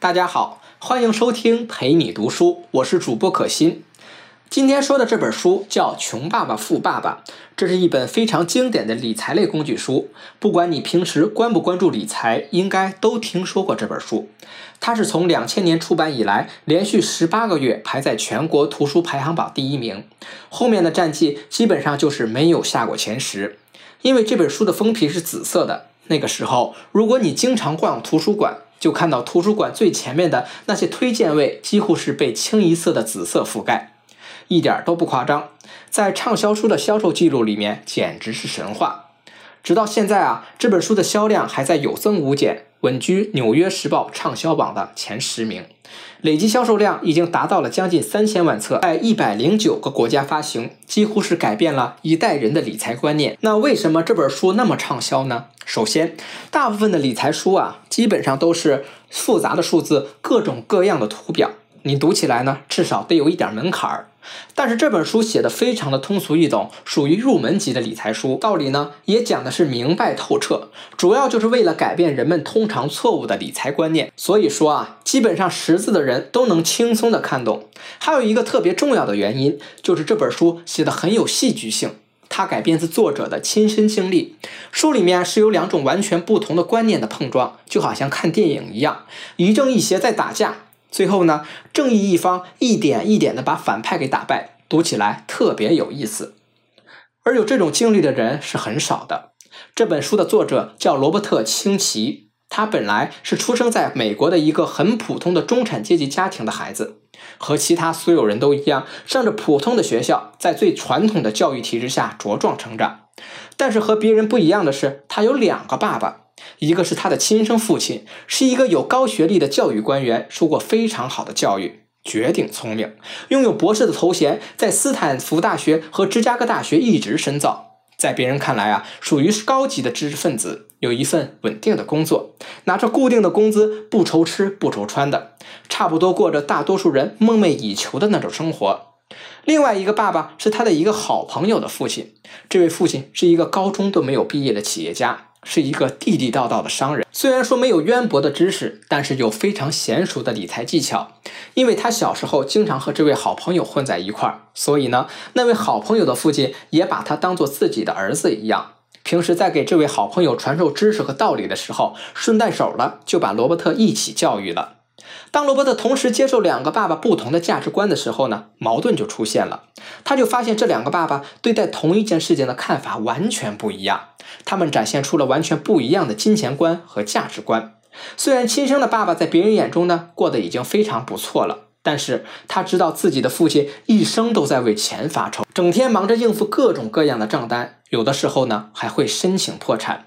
大家好，欢迎收听陪你读书，我是主播可心。今天说的这本书叫《穷爸爸富爸爸》，这是一本非常经典的理财类工具书。不管你平时关不关注理财，应该都听说过这本书。它是从两千年出版以来，连续十八个月排在全国图书排行榜第一名，后面的战绩基本上就是没有下过前十。因为这本书的封皮是紫色的，那个时候如果你经常逛图书馆，就看到图书馆最前面的那些推荐位几乎是被清一色的紫色覆盖，一点都不夸张。在畅销书的销售记录里面，简直是神话。直到现在啊，这本书的销量还在有增无减，稳居《纽约时报》畅销榜的前十名，累计销售量已经达到了将近三千万册，在一百零九个国家发行，几乎是改变了一代人的理财观念。那为什么这本书那么畅销呢？首先，大部分的理财书啊，基本上都是复杂的数字，各种各样的图表，你读起来呢，至少得有一点门槛儿。但是这本书写的非常的通俗易懂，属于入门级的理财书，道理呢也讲的是明白透彻，主要就是为了改变人们通常错误的理财观念。所以说啊，基本上识字的人都能轻松的看懂。还有一个特别重要的原因，就是这本书写的很有戏剧性，它改编自作者的亲身经历。书里面是有两种完全不同的观念的碰撞，就好像看电影一样，一正一邪在打架。最后呢，正义一方一点一点的把反派给打败，读起来特别有意思。而有这种经历的人是很少的。这本书的作者叫罗伯特清崎，他本来是出生在美国的一个很普通的中产阶级家庭的孩子，和其他所有人都一样，上着普通的学校，在最传统的教育体制下茁壮成长。但是和别人不一样的是，他有两个爸爸。一个是他的亲生父亲，是一个有高学历的教育官员，受过非常好的教育，绝顶聪明，拥有博士的头衔，在斯坦福大学和芝加哥大学一直深造，在别人看来啊，属于高级的知识分子，有一份稳定的工作，拿着固定的工资，不愁吃不愁穿的，差不多过着大多数人梦寐以求的那种生活。另外一个爸爸是他的一个好朋友的父亲，这位父亲是一个高中都没有毕业的企业家。是一个地地道道的商人，虽然说没有渊博的知识，但是有非常娴熟的理财技巧。因为他小时候经常和这位好朋友混在一块儿，所以呢，那位好朋友的父亲也把他当做自己的儿子一样。平时在给这位好朋友传授知识和道理的时候，顺带手了就把罗伯特一起教育了。当罗伯特同时接受两个爸爸不同的价值观的时候呢，矛盾就出现了。他就发现这两个爸爸对待同一件事情的看法完全不一样，他们展现出了完全不一样的金钱观和价值观。虽然亲生的爸爸在别人眼中呢过得已经非常不错了，但是他知道自己的父亲一生都在为钱发愁，整天忙着应付各种各样的账单，有的时候呢还会申请破产。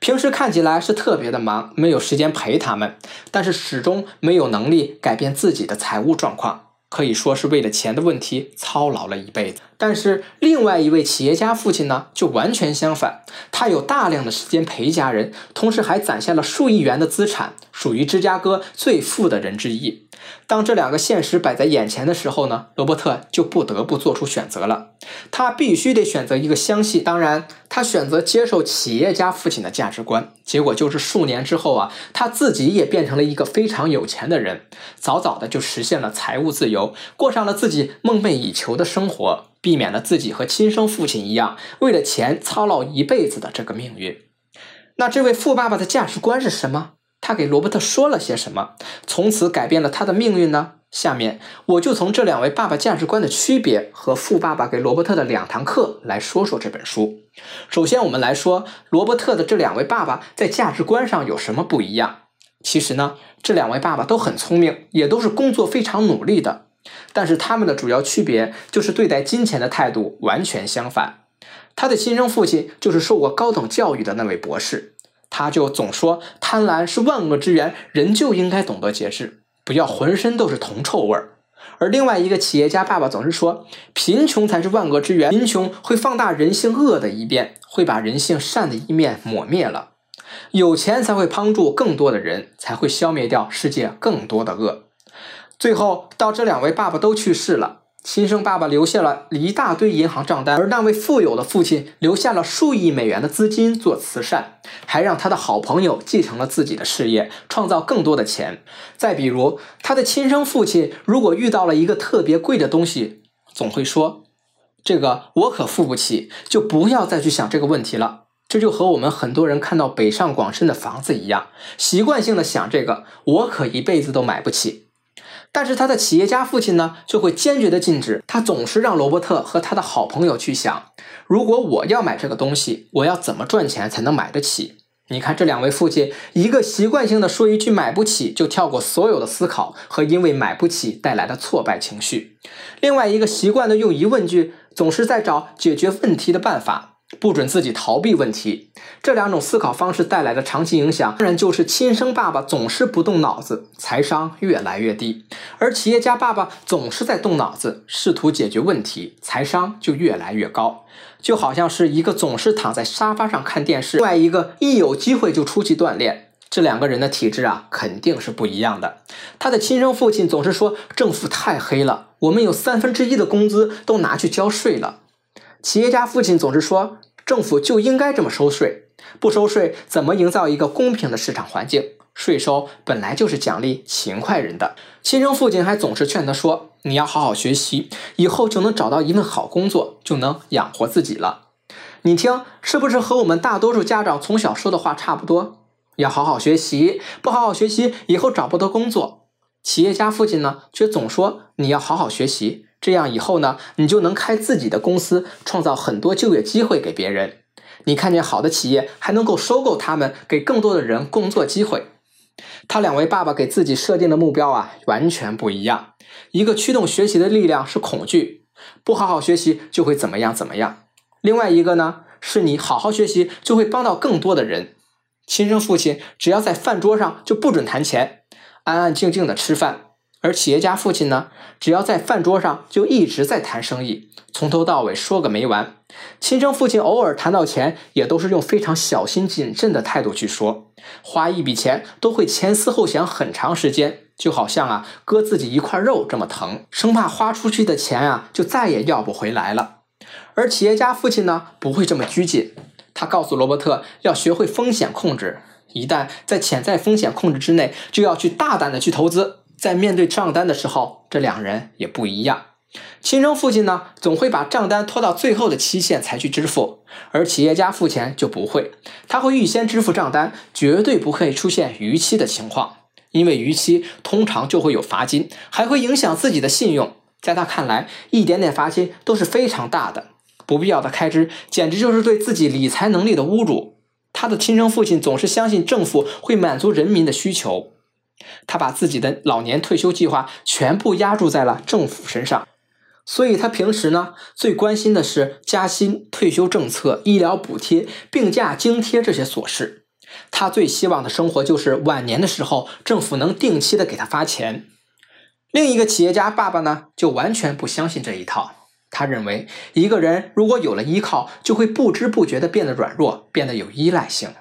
平时看起来是特别的忙，没有时间陪他们，但是始终没有能力改变自己的财务状况，可以说是为了钱的问题操劳了一辈子。但是另外一位企业家父亲呢，就完全相反，他有大量的时间陪家人，同时还攒下了数亿元的资产，属于芝加哥最富的人之一。当这两个现实摆在眼前的时候呢，罗伯特就不得不做出选择了。他必须得选择一个相信，当然，他选择接受企业家父亲的价值观。结果就是数年之后啊，他自己也变成了一个非常有钱的人，早早的就实现了财务自由，过上了自己梦寐以求的生活，避免了自己和亲生父亲一样为了钱操劳一辈子的这个命运。那这位富爸爸的价值观是什么？他给罗伯特说了些什么，从此改变了他的命运呢？下面我就从这两位爸爸价值观的区别和富爸爸给罗伯特的两堂课来说说这本书。首先，我们来说罗伯特的这两位爸爸在价值观上有什么不一样。其实呢，这两位爸爸都很聪明，也都是工作非常努力的，但是他们的主要区别就是对待金钱的态度完全相反。他的亲生父亲就是受过高等教育的那位博士。他就总说贪婪是万恶之源，人就应该懂得节制，不要浑身都是铜臭味儿。而另外一个企业家爸爸总是说，贫穷才是万恶之源，贫穷会放大人性恶的一面，会把人性善的一面抹灭了。有钱才会帮助更多的人，才会消灭掉世界更多的恶。最后到这两位爸爸都去世了，亲生爸爸留下了一大堆银行账单，而那位富有的父亲留下了数亿美元的资金做慈善，还让他的好朋友继承了自己的事业，创造更多的钱。再比如，他的亲生父亲如果遇到了一个特别贵的东西，总会说：“这个我可付不起，就不要再去想这个问题了。”这就和我们很多人看到北上广深的房子一样，习惯性的想这个，我可一辈子都买不起。但是他的企业家父亲呢，就会坚决的禁止。他总是让罗伯特和他的好朋友去想：如果我要买这个东西，我要怎么赚钱才能买得起？你看这两位父亲，一个习惯性的说一句“买不起”，就跳过所有的思考和因为买不起带来的挫败情绪；另外一个习惯的用疑问句，总是在找解决问题的办法。不准自己逃避问题，这两种思考方式带来的长期影响，当然就是亲生爸爸总是不动脑子，财商越来越低；而企业家爸爸总是在动脑子，试图解决问题，财商就越来越高。就好像是一个总是躺在沙发上看电视，另外一个一有机会就出去锻炼，这两个人的体质啊，肯定是不一样的。他的亲生父亲总是说政府太黑了，我们有三分之一的工资都拿去交税了。企业家父亲总是说，政府就应该这么收税，不收税怎么营造一个公平的市场环境？税收本来就是奖励勤快人的。亲生父亲还总是劝他说：“你要好好学习，以后就能找到一份好工作，就能养活自己了。”你听，是不是和我们大多数家长从小说的话差不多？要好好学习，不好好学习，以后找不到工作。企业家父亲呢，却总说你要好好学习。这样以后呢，你就能开自己的公司，创造很多就业机会给别人。你看见好的企业，还能够收购他们，给更多的人工作机会。他两位爸爸给自己设定的目标啊，完全不一样。一个驱动学习的力量是恐惧，不好好学习就会怎么样怎么样。另外一个呢，是你好好学习就会帮到更多的人。亲生父亲只要在饭桌上就不准谈钱，安安静静的吃饭。而企业家父亲呢，只要在饭桌上就一直在谈生意，从头到尾说个没完。亲生父亲偶尔谈到钱，也都是用非常小心谨慎的态度去说，花一笔钱都会前思后想很长时间，就好像啊割自己一块肉这么疼，生怕花出去的钱啊就再也要不回来了。而企业家父亲呢，不会这么拘谨，他告诉罗伯特要学会风险控制，一旦在潜在风险控制之内，就要去大胆的去投资。在面对账单的时候，这两人也不一样。亲生父亲呢，总会把账单拖到最后的期限才去支付，而企业家付钱就不会，他会预先支付账单，绝对不会出现逾期的情况，因为逾期通常就会有罚金，还会影响自己的信用。在他看来，一点点罚金都是非常大的，不必要的开支简直就是对自己理财能力的侮辱。他的亲生父亲总是相信政府会满足人民的需求。他把自己的老年退休计划全部压注在了政府身上，所以他平时呢最关心的是加薪、退休政策、医疗补贴、病假津贴这些琐事。他最希望的生活就是晚年的时候政府能定期的给他发钱。另一个企业家爸爸呢就完全不相信这一套，他认为一个人如果有了依靠，就会不知不觉的变得软弱，变得有依赖性，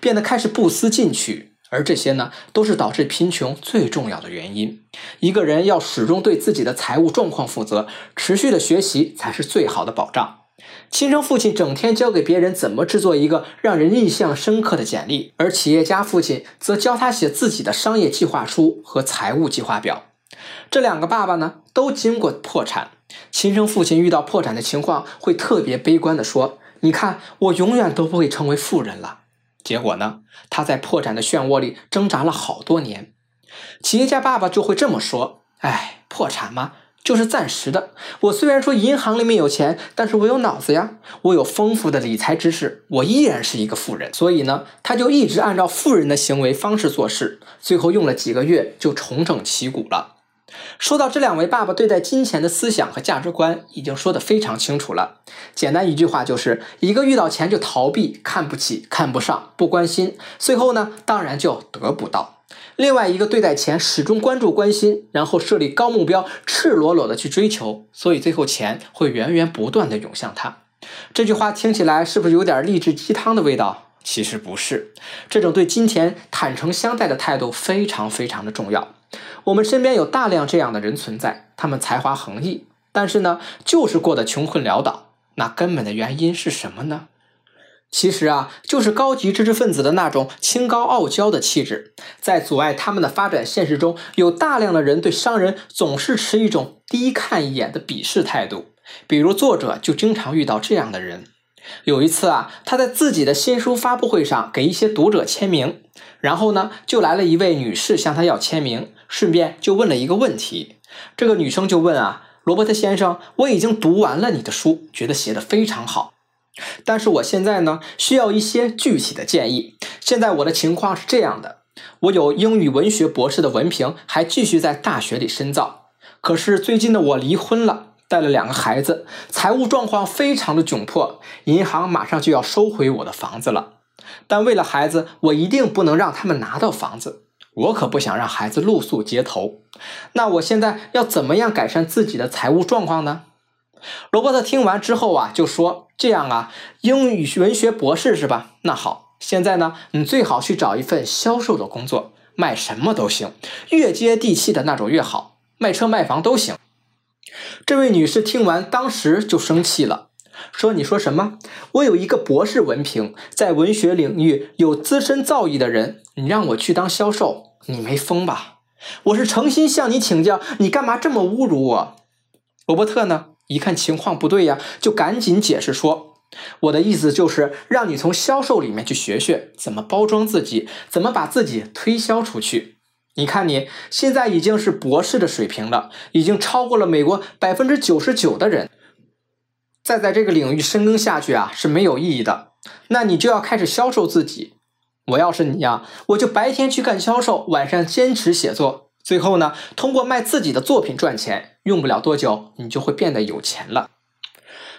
变得开始不思进取。而这些呢，都是导致贫穷最重要的原因。一个人要始终对自己的财务状况负责，持续的学习才是最好的保障。亲生父亲整天教给别人怎么制作一个让人印象深刻的简历，而企业家父亲则教他写自己的商业计划书和财务计划表。这两个爸爸呢，都经过破产。亲生父亲遇到破产的情况，会特别悲观的说：“你看，我永远都不会成为富人了。”结果呢？他在破产的漩涡里挣扎了好多年。企业家爸爸就会这么说：“哎，破产嘛，就是暂时的。我虽然说银行里面有钱，但是我有脑子呀，我有丰富的理财知识，我依然是一个富人。所以呢，他就一直按照富人的行为方式做事，最后用了几个月就重整旗鼓了。”说到这两位爸爸对待金钱的思想和价值观，已经说得非常清楚了。简单一句话就是：一个遇到钱就逃避、看不起、看不上、不关心，最后呢，当然就得不到；另外一个对待钱始终关注、关心，然后设立高目标，赤裸裸的去追求，所以最后钱会源源不断的涌向他。这句话听起来是不是有点励志鸡汤的味道？其实不是，这种对金钱坦诚相待的态度非常非常的重要。我们身边有大量这样的人存在，他们才华横溢，但是呢，就是过得穷困潦倒。那根本的原因是什么呢？其实啊，就是高级知识分子的那种清高傲娇的气质，在阻碍他们的发展。现实中有大量的人对商人总是持一种低看一眼的鄙视态度。比如作者就经常遇到这样的人。有一次啊，他在自己的新书发布会上给一些读者签名，然后呢，就来了一位女士向他要签名，顺便就问了一个问题。这个女生就问啊，罗伯特先生，我已经读完了你的书，觉得写的非常好。但是我现在呢，需要一些具体的建议。现在我的情况是这样的：我有英语文学博士的文凭，还继续在大学里深造。可是最近的，我离婚了，带了两个孩子，财务状况非常的窘迫，银行马上就要收回我的房子了。但为了孩子，我一定不能让他们拿到房子。我可不想让孩子露宿街头。那我现在要怎么样改善自己的财务状况呢？罗伯特听完之后啊，就说：“这样啊，英语文学博士是吧？那好，现在呢，你最好去找一份销售的工作，卖什么都行，越接地气的那种越好，卖车卖房都行。”这位女士听完，当时就生气了，说：“你说什么？我有一个博士文凭，在文学领域有资深造诣的人，你让我去当销售，你没疯吧？我是诚心向你请教，你干嘛这么侮辱我？”罗伯特呢？一看情况不对呀，就赶紧解释说：“我的意思就是让你从销售里面去学学怎么包装自己，怎么把自己推销出去。你看你现在已经是博士的水平了，已经超过了美国百分之九十九的人。再在这个领域深耕下去啊是没有意义的。那你就要开始销售自己。我要是你呀，我就白天去干销售，晚上坚持写作。”最后呢，通过卖自己的作品赚钱，用不了多久，你就会变得有钱了。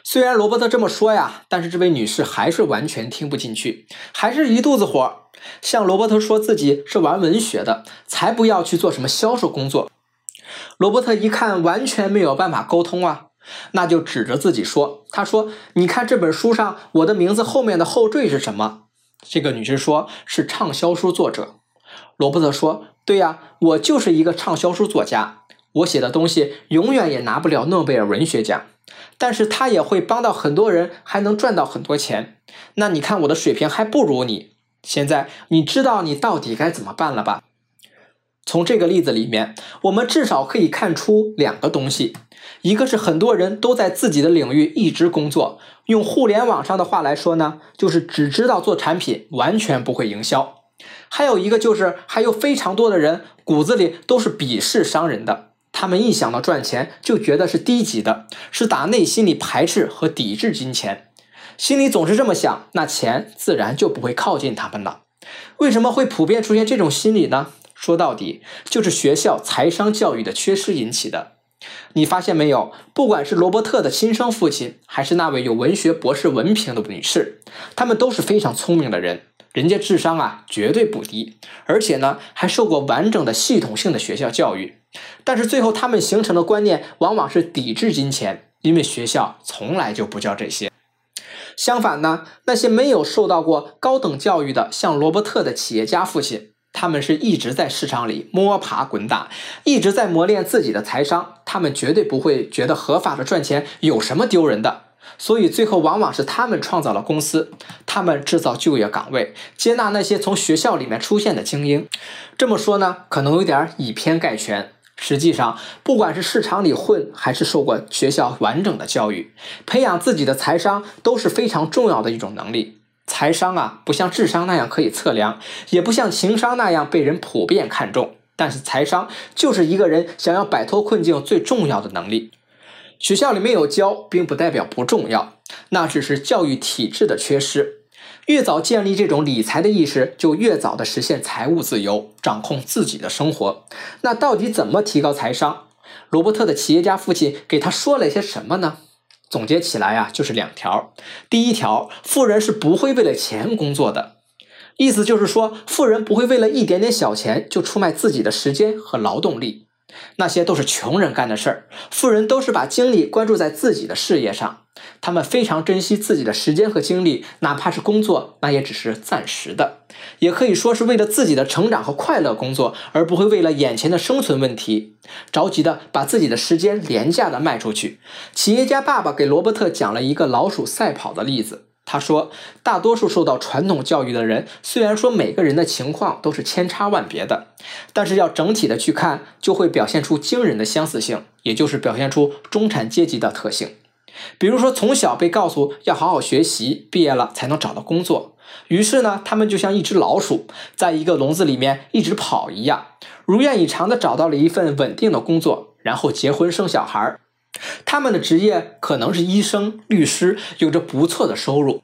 虽然罗伯特这么说呀，但是这位女士还是完全听不进去，还是一肚子火，向罗伯特说自己是玩文学的，才不要去做什么销售工作。罗伯特一看完全没有办法沟通啊，那就指着自己说：“他说，你看这本书上我的名字后面的后缀是什么？”这个女士说：“是畅销书作者。”罗伯特说。对呀，我就是一个畅销书作家，我写的东西永远也拿不了诺贝尔文学奖，但是他也会帮到很多人，还能赚到很多钱。那你看我的水平还不如你。现在你知道你到底该怎么办了吧？从这个例子里面，我们至少可以看出两个东西：一个是很多人都在自己的领域一直工作，用互联网上的话来说呢，就是只知道做产品，完全不会营销。还有一个就是，还有非常多的人骨子里都是鄙视商人的，他们一想到赚钱就觉得是低级的，是打内心里排斥和抵制金钱，心里总是这么想，那钱自然就不会靠近他们了。为什么会普遍出现这种心理呢？说到底，就是学校财商教育的缺失引起的。你发现没有？不管是罗伯特的亲生父亲，还是那位有文学博士文凭的女士，他们都是非常聪明的人。人家智商啊绝对不低，而且呢还受过完整的系统性的学校教育，但是最后他们形成的观念往往是抵制金钱，因为学校从来就不教这些。相反呢，那些没有受到过高等教育的，像罗伯特的企业家父亲，他们是一直在市场里摸爬滚打，一直在磨练自己的财商，他们绝对不会觉得合法的赚钱有什么丢人的。所以最后往往是他们创造了公司，他们制造就业岗位，接纳那些从学校里面出现的精英。这么说呢，可能有点以偏概全。实际上，不管是市场里混，还是受过学校完整的教育，培养自己的财商都是非常重要的一种能力。财商啊，不像智商那样可以测量，也不像情商那样被人普遍看重。但是财商就是一个人想要摆脱困境最重要的能力。学校里没有教，并不代表不重要，那只是教育体制的缺失。越早建立这种理财的意识，就越早的实现财务自由，掌控自己的生活。那到底怎么提高财商？罗伯特的企业家父亲给他说了些什么呢？总结起来啊，就是两条。第一条，富人是不会为了钱工作的，意思就是说，富人不会为了一点点小钱就出卖自己的时间和劳动力。那些都是穷人干的事儿，富人都是把精力关注在自己的事业上，他们非常珍惜自己的时间和精力，哪怕是工作，那也只是暂时的，也可以说是为了自己的成长和快乐工作，而不会为了眼前的生存问题着急的把自己的时间廉价的卖出去。企业家爸爸给罗伯特讲了一个老鼠赛跑的例子。他说：“大多数受到传统教育的人，虽然说每个人的情况都是千差万别的，但是要整体的去看，就会表现出惊人的相似性，也就是表现出中产阶级的特性。比如说，从小被告诉要好好学习，毕业了才能找到工作，于是呢，他们就像一只老鼠，在一个笼子里面一直跑一样，如愿以偿的找到了一份稳定的工作，然后结婚生小孩。”他们的职业可能是医生、律师，有着不错的收入，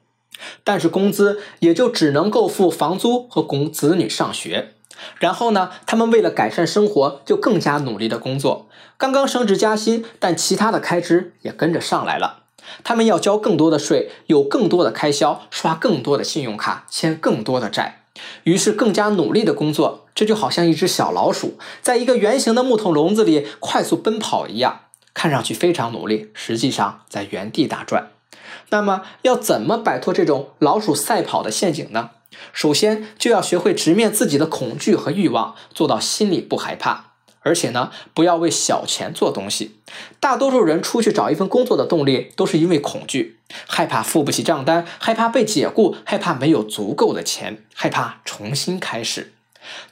但是工资也就只能够付房租和供子女上学。然后呢，他们为了改善生活，就更加努力的工作。刚刚升职加薪，但其他的开支也跟着上来了。他们要交更多的税，有更多的开销，刷更多的信用卡，欠更多的债，于是更加努力的工作。这就好像一只小老鼠在一个圆形的木头笼子里快速奔跑一样。看上去非常努力，实际上在原地打转。那么，要怎么摆脱这种老鼠赛跑的陷阱呢？首先，就要学会直面自己的恐惧和欲望，做到心里不害怕。而且呢，不要为小钱做东西。大多数人出去找一份工作的动力，都是因为恐惧，害怕付不起账单，害怕被解雇，害怕没有足够的钱，害怕重新开始。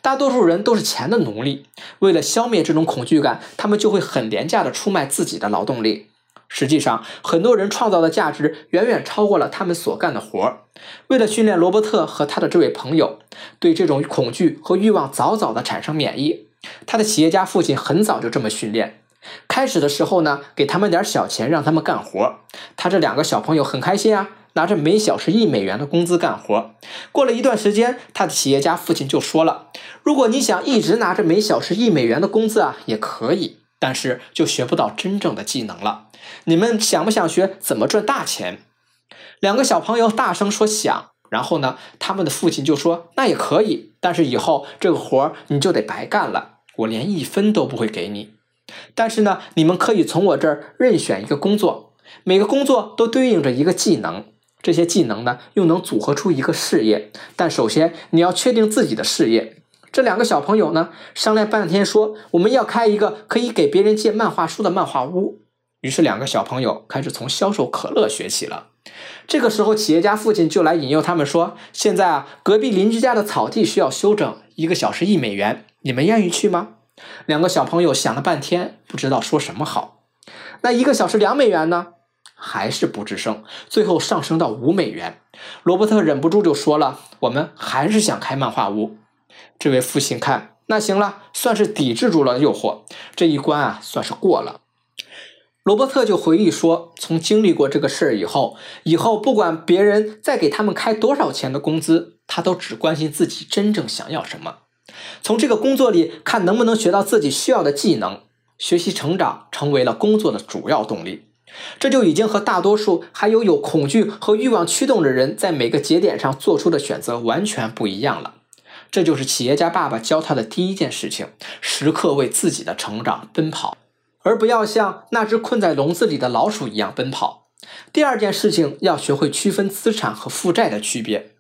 大多数人都是钱的奴隶，为了消灭这种恐惧感，他们就会很廉价的出卖自己的劳动力。实际上，很多人创造的价值远远超过了他们所干的活儿。为了训练罗伯特和他的这位朋友对这种恐惧和欲望早早的产生免疫，他的企业家父亲很早就这么训练。开始的时候呢，给他们点小钱让他们干活，他这两个小朋友很开心啊。拿着每小时一美元的工资干活，过了一段时间，他的企业家父亲就说了：“如果你想一直拿着每小时一美元的工资啊，也可以，但是就学不到真正的技能了。你们想不想学怎么赚大钱？”两个小朋友大声说想。然后呢，他们的父亲就说：“那也可以，但是以后这个活你就得白干了，我连一分都不会给你。但是呢，你们可以从我这儿任选一个工作，每个工作都对应着一个技能。”这些技能呢，又能组合出一个事业。但首先你要确定自己的事业。这两个小朋友呢，商量半天说，我们要开一个可以给别人借漫画书的漫画屋。于是两个小朋友开始从销售可乐学起了。这个时候，企业家父亲就来引诱他们说：“现在啊，隔壁邻居家的草地需要修整，一个小时一美元，你们愿意去吗？”两个小朋友想了半天，不知道说什么好。那一个小时两美元呢？还是不吱声，最后上升到五美元。罗伯特忍不住就说了：“我们还是想开漫画屋。”这位父亲看，那行了，算是抵制住了诱惑，这一关啊，算是过了。罗伯特就回忆说：“从经历过这个事儿以后，以后不管别人再给他们开多少钱的工资，他都只关心自己真正想要什么，从这个工作里看能不能学到自己需要的技能，学习成长成为了工作的主要动力。”这就已经和大多数还有有恐惧和欲望驱动的人在每个节点上做出的选择完全不一样了。这就是企业家爸爸教他的第一件事情：时刻为自己的成长奔跑，而不要像那只困在笼子里的老鼠一样奔跑。第二件事情要学会区分资产和负债的区别。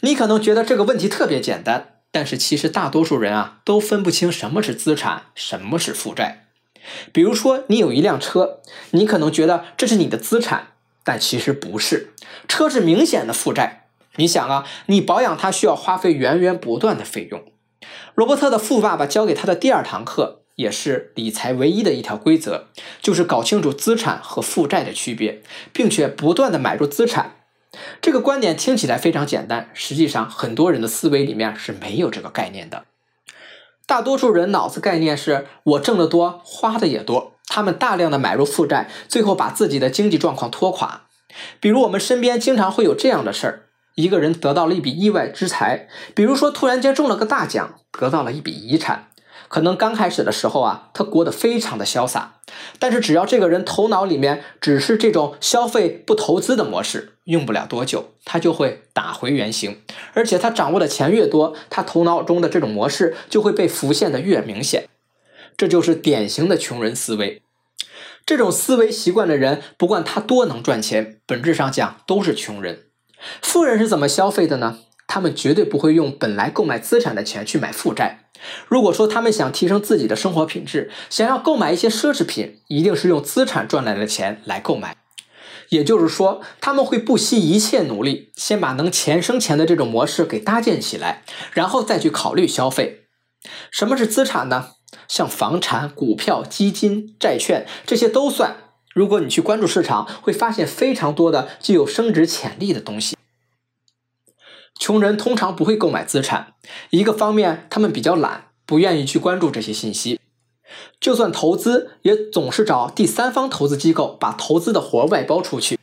你可能觉得这个问题特别简单，但是其实大多数人啊都分不清什么是资产，什么是负债。比如说，你有一辆车，你可能觉得这是你的资产，但其实不是，车是明显的负债。你想啊，你保养它需要花费源源不断的费用。罗伯特的富爸爸教给他的第二堂课，也是理财唯一的一条规则，就是搞清楚资产和负债的区别，并且不断的买入资产。这个观点听起来非常简单，实际上很多人的思维里面是没有这个概念的。大多数人脑子概念是我挣得多，花的也多。他们大量的买入负债，最后把自己的经济状况拖垮。比如我们身边经常会有这样的事儿：一个人得到了一笔意外之财，比如说突然间中了个大奖，得到了一笔遗产。可能刚开始的时候啊，他过得非常的潇洒，但是只要这个人头脑里面只是这种消费不投资的模式，用不了多久，他就会打回原形。而且他掌握的钱越多，他头脑中的这种模式就会被浮现的越明显。这就是典型的穷人思维。这种思维习惯的人，不管他多能赚钱，本质上讲都是穷人。富人是怎么消费的呢？他们绝对不会用本来购买资产的钱去买负债。如果说他们想提升自己的生活品质，想要购买一些奢侈品，一定是用资产赚来的钱来购买。也就是说，他们会不惜一切努力，先把能钱生钱的这种模式给搭建起来，然后再去考虑消费。什么是资产呢？像房产、股票、基金、债券这些都算。如果你去关注市场，会发现非常多的具有升值潜力的东西。穷人通常不会购买资产，一个方面他们比较懒，不愿意去关注这些信息。就算投资，也总是找第三方投资机构把投资的活外包出去。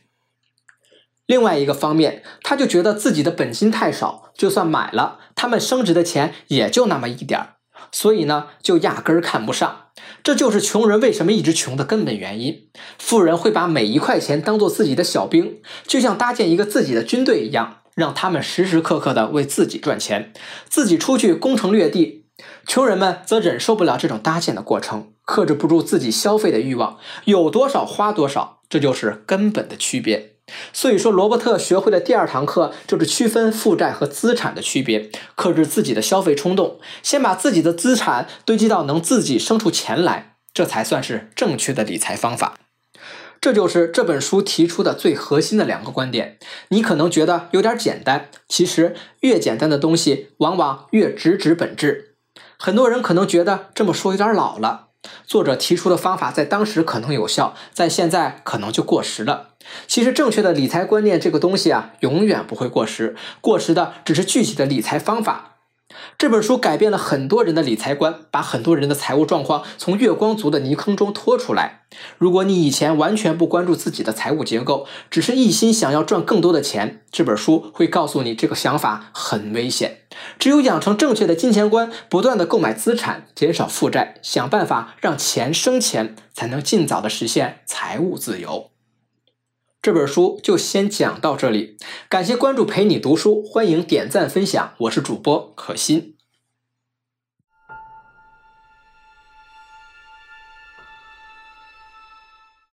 另外一个方面，他就觉得自己的本金太少，就算买了，他们升值的钱也就那么一点儿，所以呢，就压根儿看不上。这就是穷人为什么一直穷的根本原因。富人会把每一块钱当做自己的小兵，就像搭建一个自己的军队一样，让他们时时刻刻的为自己赚钱，自己出去攻城略地。穷人们则忍受不了这种搭建的过程，克制不住自己消费的欲望，有多少花多少，这就是根本的区别。所以说，罗伯特学会的第二堂课就是区分负债和资产的区别，克制自己的消费冲动，先把自己的资产堆积到能自己生出钱来，这才算是正确的理财方法。这就是这本书提出的最核心的两个观点。你可能觉得有点简单，其实越简单的东西，往往越直指本质。很多人可能觉得这么说有点老了。作者提出的方法在当时可能有效，在现在可能就过时了。其实，正确的理财观念这个东西啊，永远不会过时，过时的只是具体的理财方法。这本书改变了很多人的理财观，把很多人的财务状况从月光族的泥坑中拖出来。如果你以前完全不关注自己的财务结构，只是一心想要赚更多的钱，这本书会告诉你这个想法很危险。只有养成正确的金钱观，不断的购买资产，减少负债，想办法让钱生钱，才能尽早的实现财务自由。这本书就先讲到这里，感谢关注陪你读书，欢迎点赞分享，我是主播可心。